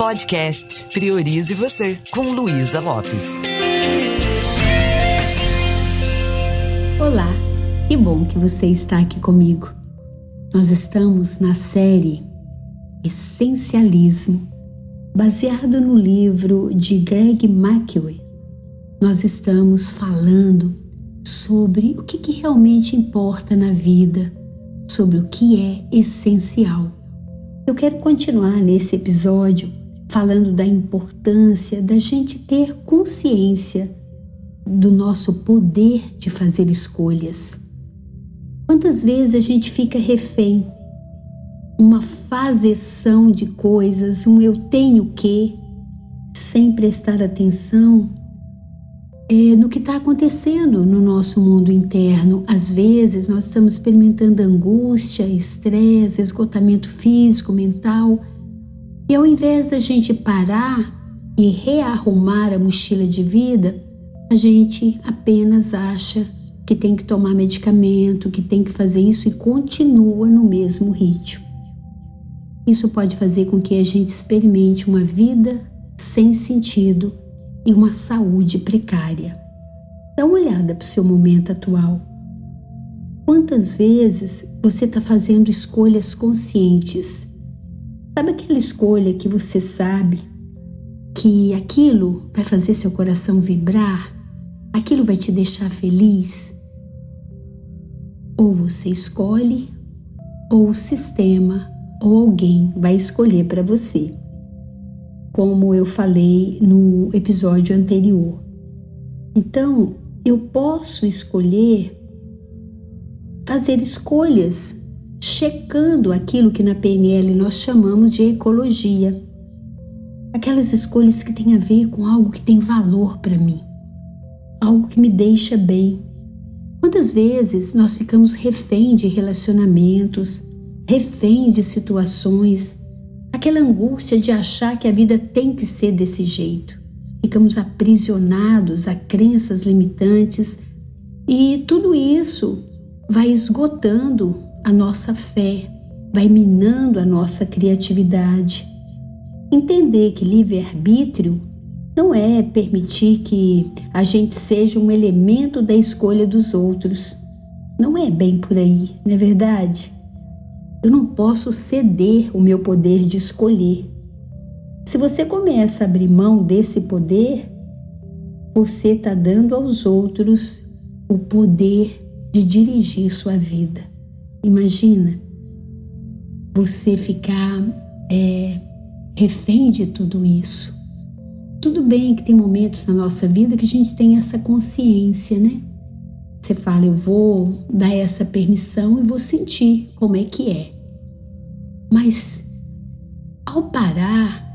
Podcast Priorize Você, com Luísa Lopes. Olá, que bom que você está aqui comigo. Nós estamos na série Essencialismo, baseado no livro de Greg McKeown. Nós estamos falando sobre o que, que realmente importa na vida, sobre o que é essencial. Eu quero continuar nesse episódio falando da importância da gente ter consciência do nosso poder de fazer escolhas. Quantas vezes a gente fica refém, uma fazeção de coisas, um eu tenho que, sem prestar atenção é, no que está acontecendo no nosso mundo interno. Às vezes nós estamos experimentando angústia, estresse, esgotamento físico, mental e ao invés da gente parar e rearrumar a mochila de vida, a gente apenas acha que tem que tomar medicamento, que tem que fazer isso e continua no mesmo ritmo. Isso pode fazer com que a gente experimente uma vida sem sentido e uma saúde precária. Dá uma olhada para o seu momento atual. Quantas vezes você está fazendo escolhas conscientes Sabe aquela escolha que você sabe que aquilo vai fazer seu coração vibrar? Aquilo vai te deixar feliz? Ou você escolhe, ou o sistema ou alguém vai escolher para você. Como eu falei no episódio anterior. Então, eu posso escolher fazer escolhas checando aquilo que na PNL nós chamamos de ecologia. Aquelas escolhas que têm a ver com algo que tem valor para mim, algo que me deixa bem. Quantas vezes nós ficamos refém de relacionamentos, refém de situações, aquela angústia de achar que a vida tem que ser desse jeito. Ficamos aprisionados a crenças limitantes e tudo isso vai esgotando a nossa fé, vai minando a nossa criatividade. Entender que livre-arbítrio não é permitir que a gente seja um elemento da escolha dos outros. Não é bem por aí, não é verdade? Eu não posso ceder o meu poder de escolher. Se você começa a abrir mão desse poder, você está dando aos outros o poder de dirigir sua vida. Imagina você ficar é, refém de tudo isso. Tudo bem que tem momentos na nossa vida que a gente tem essa consciência, né? Você fala, eu vou dar essa permissão e vou sentir como é que é. Mas ao parar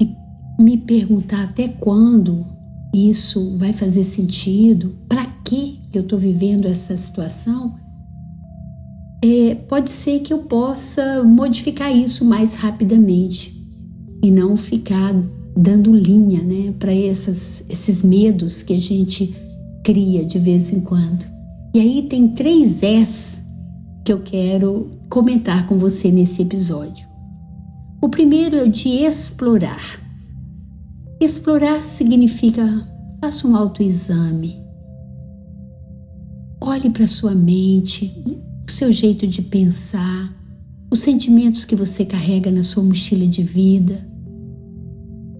e me perguntar até quando isso vai fazer sentido, para que eu estou vivendo essa situação, é, pode ser que eu possa modificar isso mais rapidamente e não ficar dando linha né, para esses medos que a gente cria de vez em quando. E aí tem três S que eu quero comentar com você nesse episódio. O primeiro é o de explorar. Explorar significa faça um autoexame. Olhe para sua mente, o seu jeito de pensar, os sentimentos que você carrega na sua mochila de vida.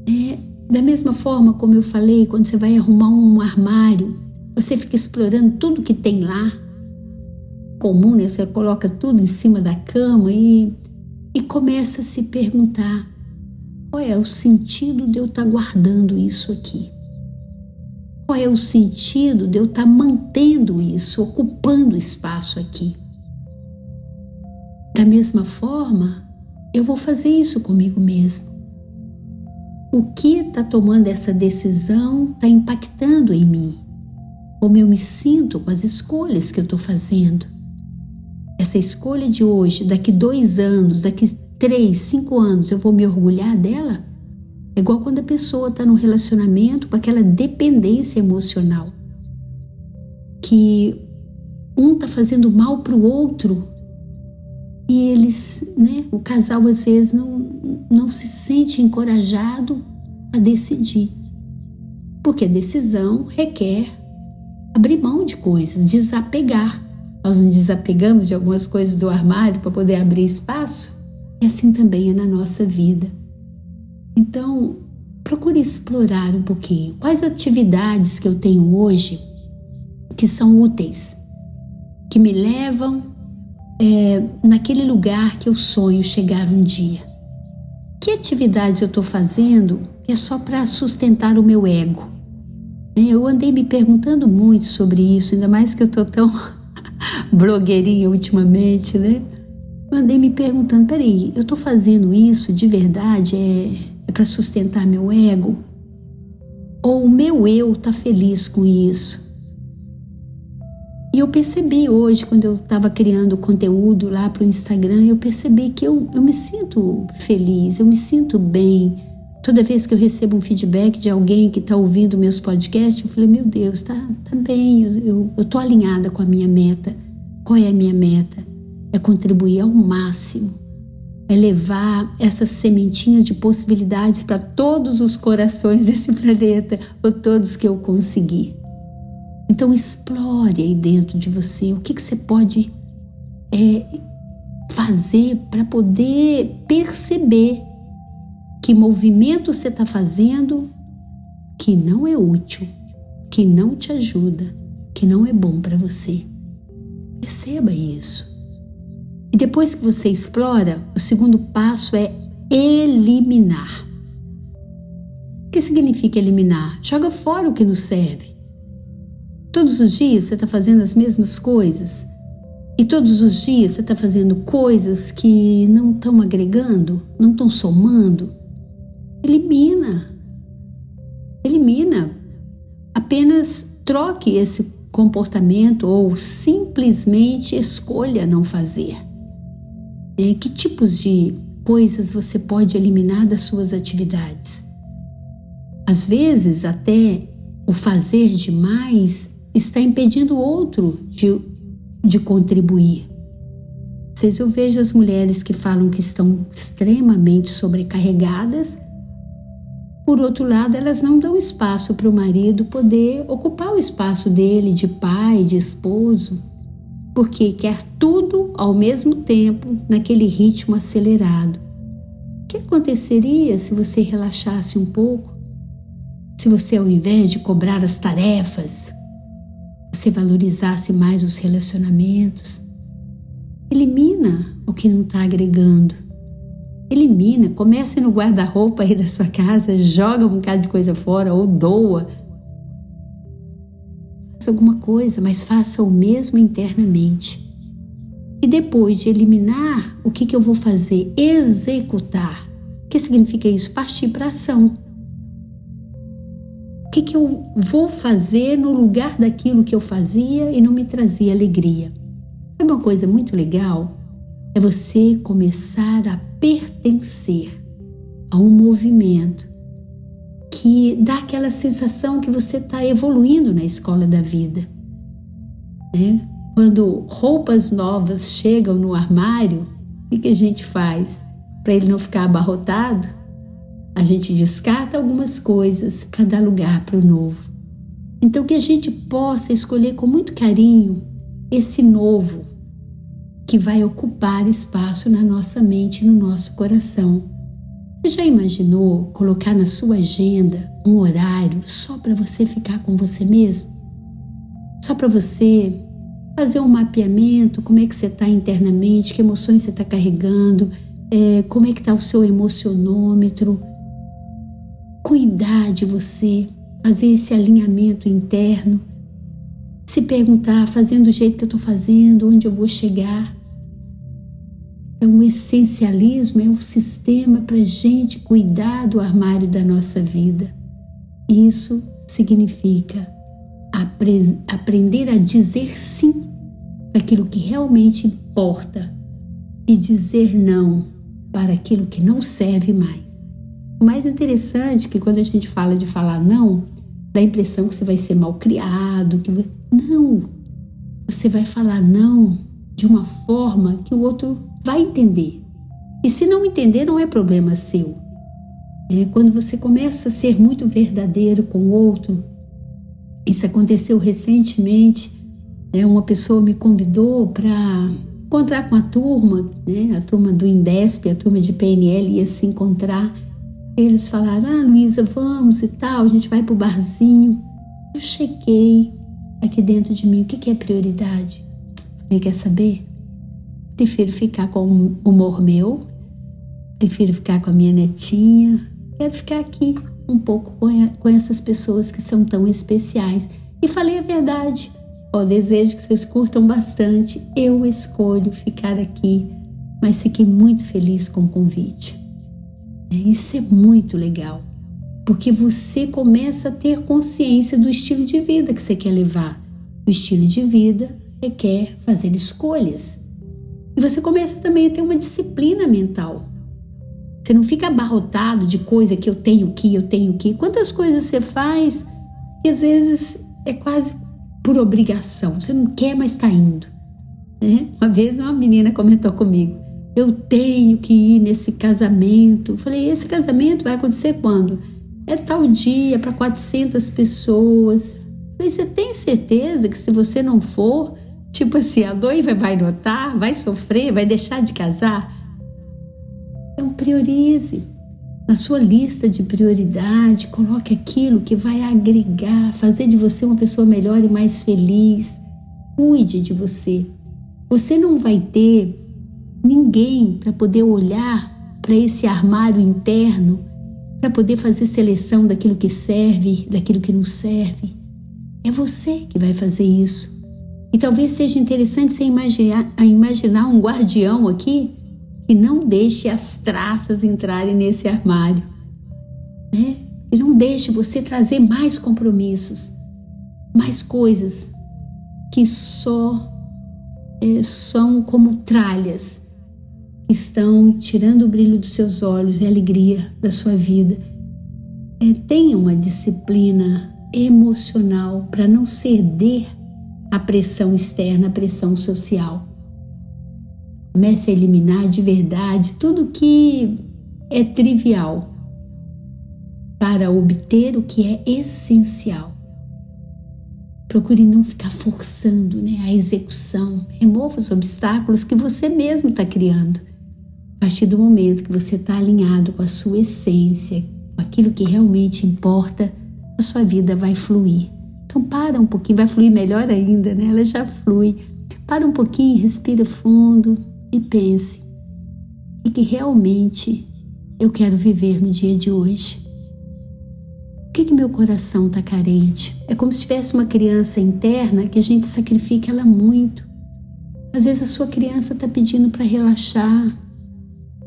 É, da mesma forma como eu falei, quando você vai arrumar um armário, você fica explorando tudo que tem lá. Comum, né? Você coloca tudo em cima da cama e, e começa a se perguntar: qual é o sentido de eu estar tá guardando isso aqui? Qual é o sentido de eu estar tá mantendo isso, ocupando espaço aqui? Da mesma forma, eu vou fazer isso comigo mesmo. O que está tomando essa decisão está impactando em mim. Como eu me sinto com as escolhas que eu estou fazendo. Essa escolha de hoje, daqui dois anos, daqui três, cinco anos, eu vou me orgulhar dela? É igual quando a pessoa está num relacionamento com aquela dependência emocional. Que um está fazendo mal para o outro e eles, né, o casal às vezes não, não se sente encorajado a decidir. Porque a decisão requer abrir mão de coisas, desapegar. Nós não desapegamos de algumas coisas do armário para poder abrir espaço? E assim também é na nossa vida. Então, procure explorar um pouquinho quais atividades que eu tenho hoje que são úteis, que me levam é, naquele lugar que eu sonho chegar um dia. Que atividades eu estou fazendo é só para sustentar o meu ego? É, eu andei me perguntando muito sobre isso, ainda mais que eu estou tão blogueirinha ultimamente, né? Eu andei me perguntando, peraí, eu estou fazendo isso de verdade? É, é para sustentar meu ego? Ou o meu eu está feliz com isso? E eu percebi hoje, quando eu estava criando conteúdo lá para o Instagram, eu percebi que eu, eu me sinto feliz, eu me sinto bem. Toda vez que eu recebo um feedback de alguém que está ouvindo meus podcasts, eu falei, meu Deus, tá, tá bem, eu estou alinhada com a minha meta. Qual é a minha meta? É contribuir ao máximo, é levar essas sementinhas de possibilidades para todos os corações desse planeta, ou todos que eu conseguir. Então explore aí dentro de você o que, que você pode é, fazer para poder perceber que movimento você está fazendo que não é útil, que não te ajuda, que não é bom para você. Perceba isso. E depois que você explora, o segundo passo é eliminar. O que significa eliminar? Joga fora o que não serve. Todos os dias você está fazendo as mesmas coisas. E todos os dias você está fazendo coisas que não estão agregando, não estão somando. Elimina. Elimina. Apenas troque esse comportamento ou simplesmente escolha não fazer. É, que tipos de coisas você pode eliminar das suas atividades? Às vezes, até o fazer demais está impedindo o outro de, de contribuir. Às vezes eu vejo as mulheres que falam que estão extremamente sobrecarregadas, por outro lado, elas não dão espaço para o marido poder ocupar o espaço dele de pai, de esposo, porque quer tudo ao mesmo tempo naquele ritmo acelerado. O que aconteceria se você relaxasse um pouco? Se você, ao invés de cobrar as tarefas, você valorizasse mais os relacionamentos. Elimina o que não está agregando. Elimina, comece no guarda-roupa aí da sua casa, joga um bocado de coisa fora ou doa. Faça alguma coisa, mas faça o mesmo internamente. E depois de eliminar, o que, que eu vou fazer? Executar. O que significa isso? Partir para ação que, que eu vou fazer no lugar daquilo que eu fazia e não me trazia alegria. É uma coisa muito legal é você começar a pertencer a um movimento que dá aquela sensação que você está evoluindo na escola da vida. Né? Quando roupas novas chegam no armário, o que, a gente faz para ele não ficar abarrotado? A gente descarta algumas coisas para dar lugar para o novo. Então, que a gente possa escolher com muito carinho esse novo que vai ocupar espaço na nossa mente e no nosso coração. Você já imaginou colocar na sua agenda um horário só para você ficar com você mesmo? Só para você fazer um mapeamento, como é que você está internamente, que emoções você está carregando, é, como é que está o seu emocionômetro, cuidar de você, fazer esse alinhamento interno, se perguntar, fazendo do jeito que eu estou fazendo, onde eu vou chegar. Então, o essencialismo é o sistema para a gente cuidar do armário da nossa vida. Isso significa apre aprender a dizer sim para aquilo que realmente importa e dizer não para aquilo que não serve mais. O mais interessante é que quando a gente fala de falar não, dá a impressão que você vai ser mal criado, que não. Você vai falar não de uma forma que o outro vai entender. E se não entender, não é problema seu. É, quando você começa a ser muito verdadeiro com o outro, isso aconteceu recentemente. Né, uma pessoa me convidou para encontrar com a turma, né, a turma do Indesp, a turma de PNL ia se encontrar. Eles falaram: Ah, Luísa, vamos e tal, a gente vai para o barzinho. Eu chequei aqui dentro de mim o que, que é prioridade. Falei: Quer saber? Prefiro ficar com o humor meu, prefiro ficar com a minha netinha, quero ficar aqui um pouco com, essas pessoas que são tão especiais. E falei a verdade. Ó, desejo que vocês curtam bastante. Eu escolho ficar aqui, mas fiquei muito feliz com o convite. É, isso é muito legal, porque você começa a ter consciência do estilo de vida que você quer levar. O estilo de vida requer fazer escolhas. E você começa também a ter uma disciplina mental. Você não fica abarrotado de coisa que eu tenho que, eu tenho que. Quantas coisas você faz que às vezes é quase por obrigação. Você não quer, mas está indo. Né? Uma vez uma menina comentou comigo: Eu tenho que ir nesse casamento. Eu falei: Esse casamento vai acontecer quando? É tal dia para 400 pessoas. Eu falei: Você tem certeza que se você não for, tipo assim, a noiva vai notar, vai sofrer, vai deixar de casar? Então priorize. Na sua lista de prioridade, coloque aquilo que vai agregar, fazer de você uma pessoa melhor e mais feliz. Cuide de você. Você não vai ter ninguém para poder olhar para esse armário interno, para poder fazer seleção daquilo que serve, daquilo que não serve. É você que vai fazer isso. E talvez seja interessante você imaginar, imaginar um guardião aqui e não deixe as traças entrarem nesse armário. Né? E não deixe você trazer mais compromissos, mais coisas que só é, são como tralhas que estão tirando o brilho dos seus olhos e a alegria da sua vida. É, tenha uma disciplina emocional para não ceder à pressão externa, à pressão social. Comece a eliminar de verdade tudo que é trivial para obter o que é essencial. Procure não ficar forçando né, a execução. Remova os obstáculos que você mesmo está criando. A partir do momento que você está alinhado com a sua essência, com aquilo que realmente importa, a sua vida vai fluir. Então para um pouquinho, vai fluir melhor ainda, né? Ela já flui. Para um pouquinho, respira fundo, e pense: o que realmente eu quero viver no dia de hoje? O que, que meu coração está carente? É como se tivesse uma criança interna que a gente sacrifica ela muito. Às vezes a sua criança está pedindo para relaxar,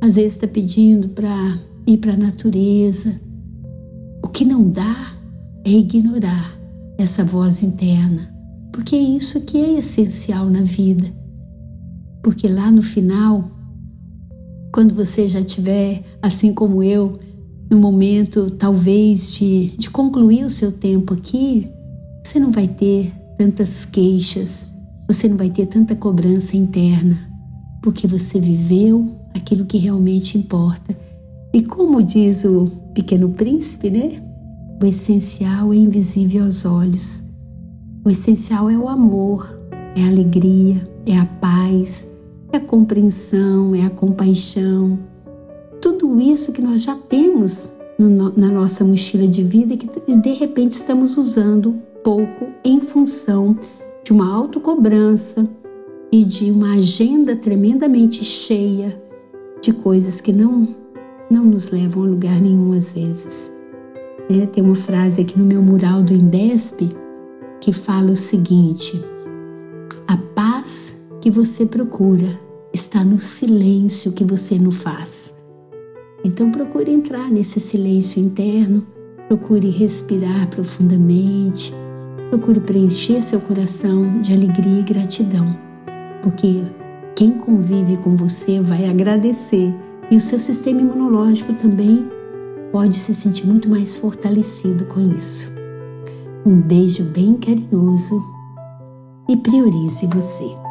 às vezes está pedindo para ir para a natureza. O que não dá é ignorar essa voz interna, porque é isso que é essencial na vida. Porque lá no final, quando você já tiver, assim como eu, no momento talvez de, de concluir o seu tempo aqui, você não vai ter tantas queixas, você não vai ter tanta cobrança interna, porque você viveu aquilo que realmente importa. E como diz o Pequeno Príncipe, né? O essencial é invisível aos olhos. O essencial é o amor, é a alegria, é a paz, é a compreensão, é a compaixão. Tudo isso que nós já temos no, na nossa mochila de vida e que de repente estamos usando pouco em função de uma autocobrança e de uma agenda tremendamente cheia de coisas que não, não nos levam a lugar nenhum às vezes. É, tem uma frase aqui no meu mural do Indesp que fala o seguinte: a paz que você procura está no silêncio que você não faz. Então procure entrar nesse silêncio interno, procure respirar profundamente, procure preencher seu coração de alegria e gratidão, porque quem convive com você vai agradecer e o seu sistema imunológico também pode se sentir muito mais fortalecido com isso. Um beijo bem carinhoso e priorize você.